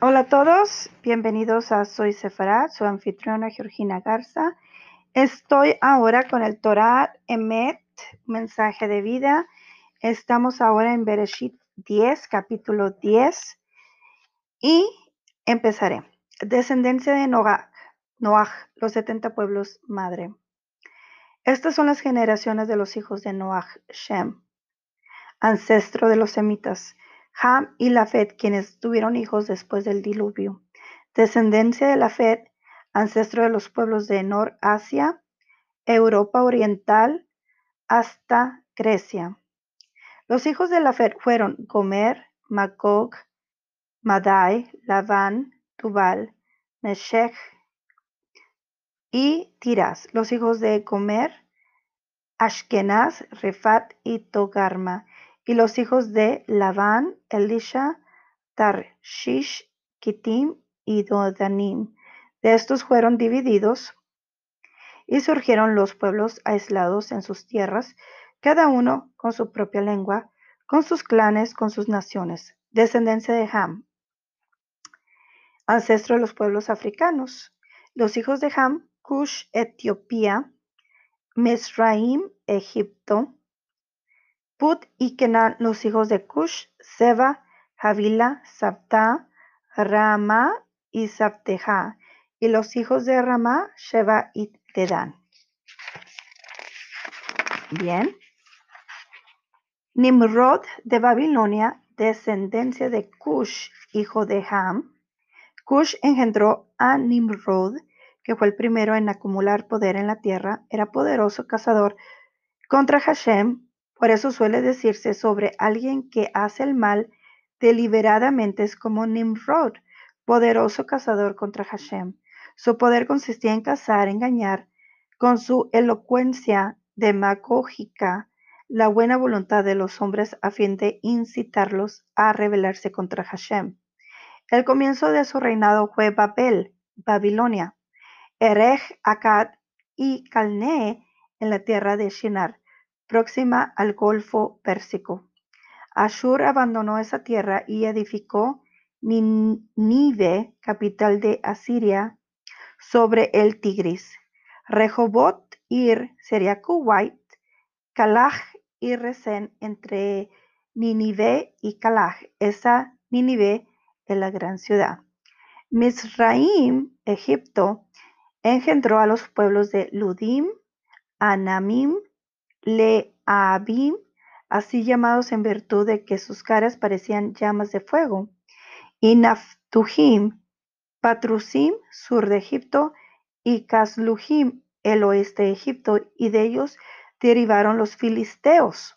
Hola a todos, bienvenidos a Soy Sefarad, su anfitriona Georgina Garza. Estoy ahora con el Torah Emet, mensaje de vida. Estamos ahora en Bereshit 10, capítulo 10, y empezaré. Descendencia de Noach, Noach, los 70 pueblos madre. Estas son las generaciones de los hijos de Noach, Shem, ancestro de los semitas. Ham y Lafet, quienes tuvieron hijos después del diluvio. Descendencia de Lafet, ancestro de los pueblos de Nor-Asia, Europa Oriental, hasta Grecia. Los hijos de Lafet fueron Gomer, Magog, Madai, Labán, Tubal, Meshech y Tiras. Los hijos de Gomer, Ashkenaz, Refat y Togarma y los hijos de Labán, Elisha, Tarshish, Kittim y Dodanim. De estos fueron divididos y surgieron los pueblos aislados en sus tierras, cada uno con su propia lengua, con sus clanes, con sus naciones. Descendencia de Ham, ancestro de los pueblos africanos. Los hijos de Ham, Cush, Etiopía, Mesraim, Egipto, Put y Kenan, los hijos de Cush, Seba, Javila, Sabta, Rama y Sabteja, y los hijos de Rama, Sheba y Dedan. Bien. Nimrod de Babilonia, descendencia de Cush, hijo de Ham. Cush engendró a Nimrod, que fue el primero en acumular poder en la tierra, era poderoso cazador contra Hashem, por eso suele decirse sobre alguien que hace el mal deliberadamente es como Nimrod, poderoso cazador contra Hashem. Su poder consistía en cazar, engañar, con su elocuencia demagógica, la buena voluntad de los hombres a fin de incitarlos a rebelarse contra Hashem. El comienzo de su reinado fue Babel, Babilonia, Erech, Akkad y Calnee en la tierra de Shinar próxima al Golfo Pérsico. Ashur abandonó esa tierra y edificó Nínive, capital de Asiria, sobre el Tigris. Rehobot Ir sería Kuwait, Kalaj y Resen entre Nínive y Kalaj. Esa Nínive es la gran ciudad. Misraim, Egipto, engendró a los pueblos de Ludim, Anamim, Leabim, así llamados en virtud de que sus caras parecían llamas de fuego, y Naftujim, Patrusim, sur de Egipto, y Caslujim, el oeste de Egipto, y de ellos derivaron los filisteos.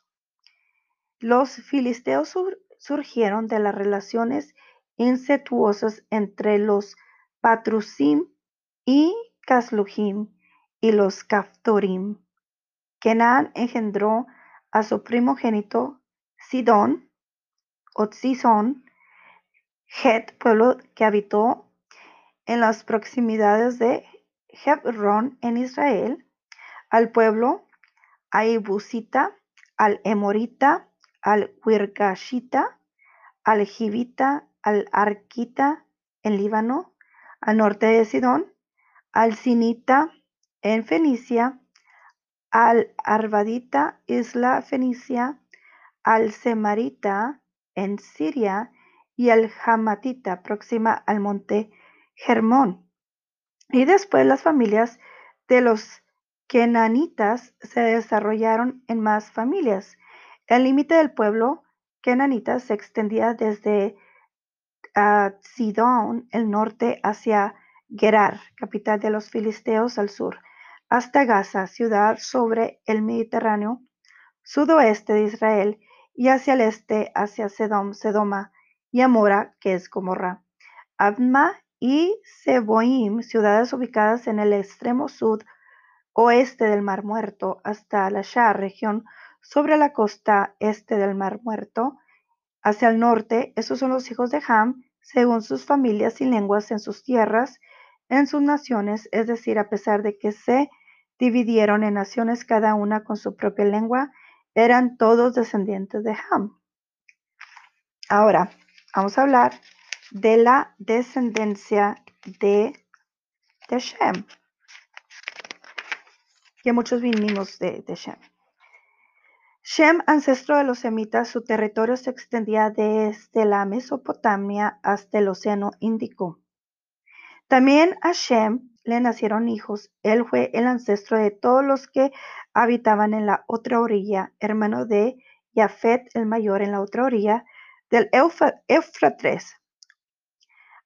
Los filisteos surgieron de las relaciones incestuosas entre los Patrusim y Caslujim y los Kaftorim. Kenan engendró a su primogénito Sidón o Sison, Het, pueblo que habitó en las proximidades de Hebron en Israel, al pueblo Aibusita, al Emorita, al Huirgashita, al Jivita, al Arquita en Líbano, al norte de Sidón, al Sinita en Fenicia, al Arvadita, isla fenicia, al Semarita en Siria y al Hamatita, próxima al monte Germón. Y después las familias de los Kenanitas se desarrollaron en más familias. El límite del pueblo Kenanita se extendía desde uh, Sidón, el norte, hacia Gerar, capital de los filisteos, al sur hasta Gaza, ciudad sobre el Mediterráneo, sudoeste de Israel, y hacia el este hacia Sedom, Sedoma y Amora, que es Gomorra. Adma y Seboim, ciudades ubicadas en el extremo sud oeste del Mar Muerto, hasta la Shar, región sobre la costa este del Mar Muerto, hacia el norte, esos son los hijos de Ham, según sus familias y lenguas en sus tierras, en sus naciones, es decir, a pesar de que se dividieron en naciones cada una con su propia lengua, eran todos descendientes de Ham. Ahora, vamos a hablar de la descendencia de, de Shem, que muchos vinimos de, de Shem. Shem, ancestro de los semitas, su territorio se extendía desde la Mesopotamia hasta el Océano Índico. También a Shem le nacieron hijos. Él fue el ancestro de todos los que habitaban en la otra orilla, hermano de Jafet el mayor en la otra orilla del Éufrates,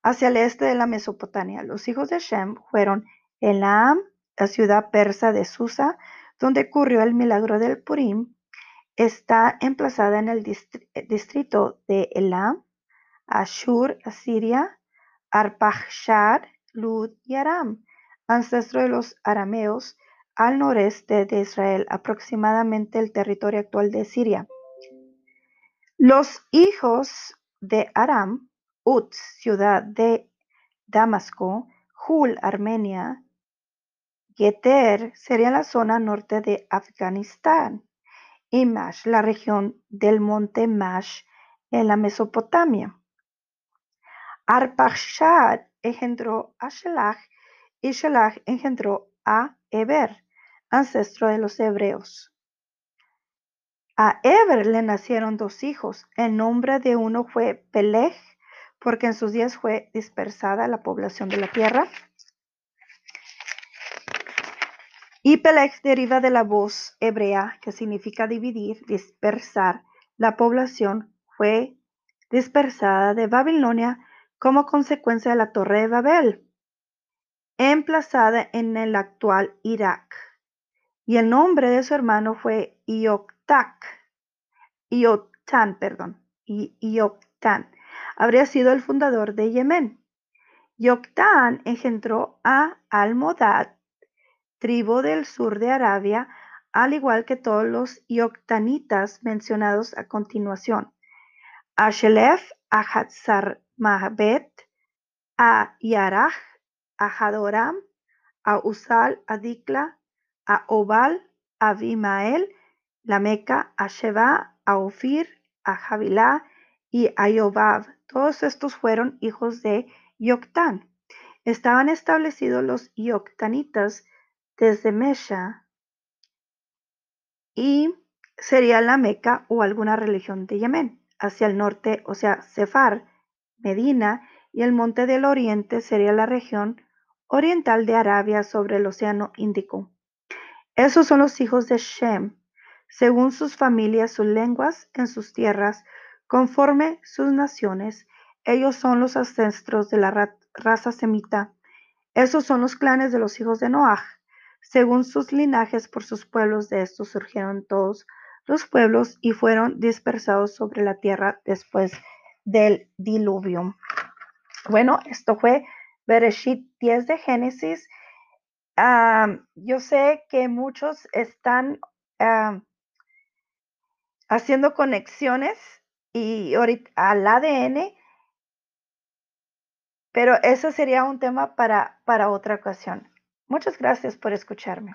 hacia el este de la Mesopotamia. Los hijos de Shem fueron Elam, la ciudad persa de Susa, donde ocurrió el milagro del Purim, está emplazada en el distrito de Elam, Ashur, Asiria, Arpachshad, Lud y Aram, ancestro de los arameos, al noreste de Israel, aproximadamente el territorio actual de Siria. Los hijos de Aram, Uz, ciudad de Damasco, Hul, Armenia, Geter sería la zona norte de Afganistán y Mash, la región del monte Mash en la Mesopotamia. Arpachshad engendró a Shelach y Shelach engendró a Eber, ancestro de los hebreos. A Eber le nacieron dos hijos. El nombre de uno fue Peleg, porque en sus días fue dispersada la población de la tierra. Y Peleg deriva de la voz hebrea que significa dividir, dispersar. La población fue dispersada de Babilonia como consecuencia de la Torre de Babel, emplazada en el actual Irak. Y el nombre de su hermano fue Ioctac, Ioctán, perdón. Habría sido el fundador de Yemen. Ioctán engendró a Almodad, tribu del sur de Arabia, al igual que todos los ioctanitas mencionados a continuación. A Shelef, Mahbet, a Yaraj, a Hadoram, a Usal, a Dikla, a Obal, a Abimael, la Meca, a Sheba, a Ofir, a Javilá y a Yobab. Todos estos fueron hijos de Yoctán. Estaban establecidos los Yoctanitas desde Mesha y sería la Meca o alguna religión de Yemen. Hacia el norte, o sea, Sefar, Medina y el monte del oriente sería la región oriental de Arabia sobre el océano Índico. Esos son los hijos de Shem, según sus familias, sus lenguas, en sus tierras, conforme sus naciones. Ellos son los ancestros de la raza semita. Esos son los clanes de los hijos de Noaj. Según sus linajes por sus pueblos, de estos surgieron todos los pueblos y fueron dispersados sobre la tierra después del diluvio. Bueno, esto fue Bereshit 10 de Génesis yo sé que muchos están haciendo conexiones y al ADN, pero eso sería un tema para, para otra ocasión. Muchas gracias por escucharme.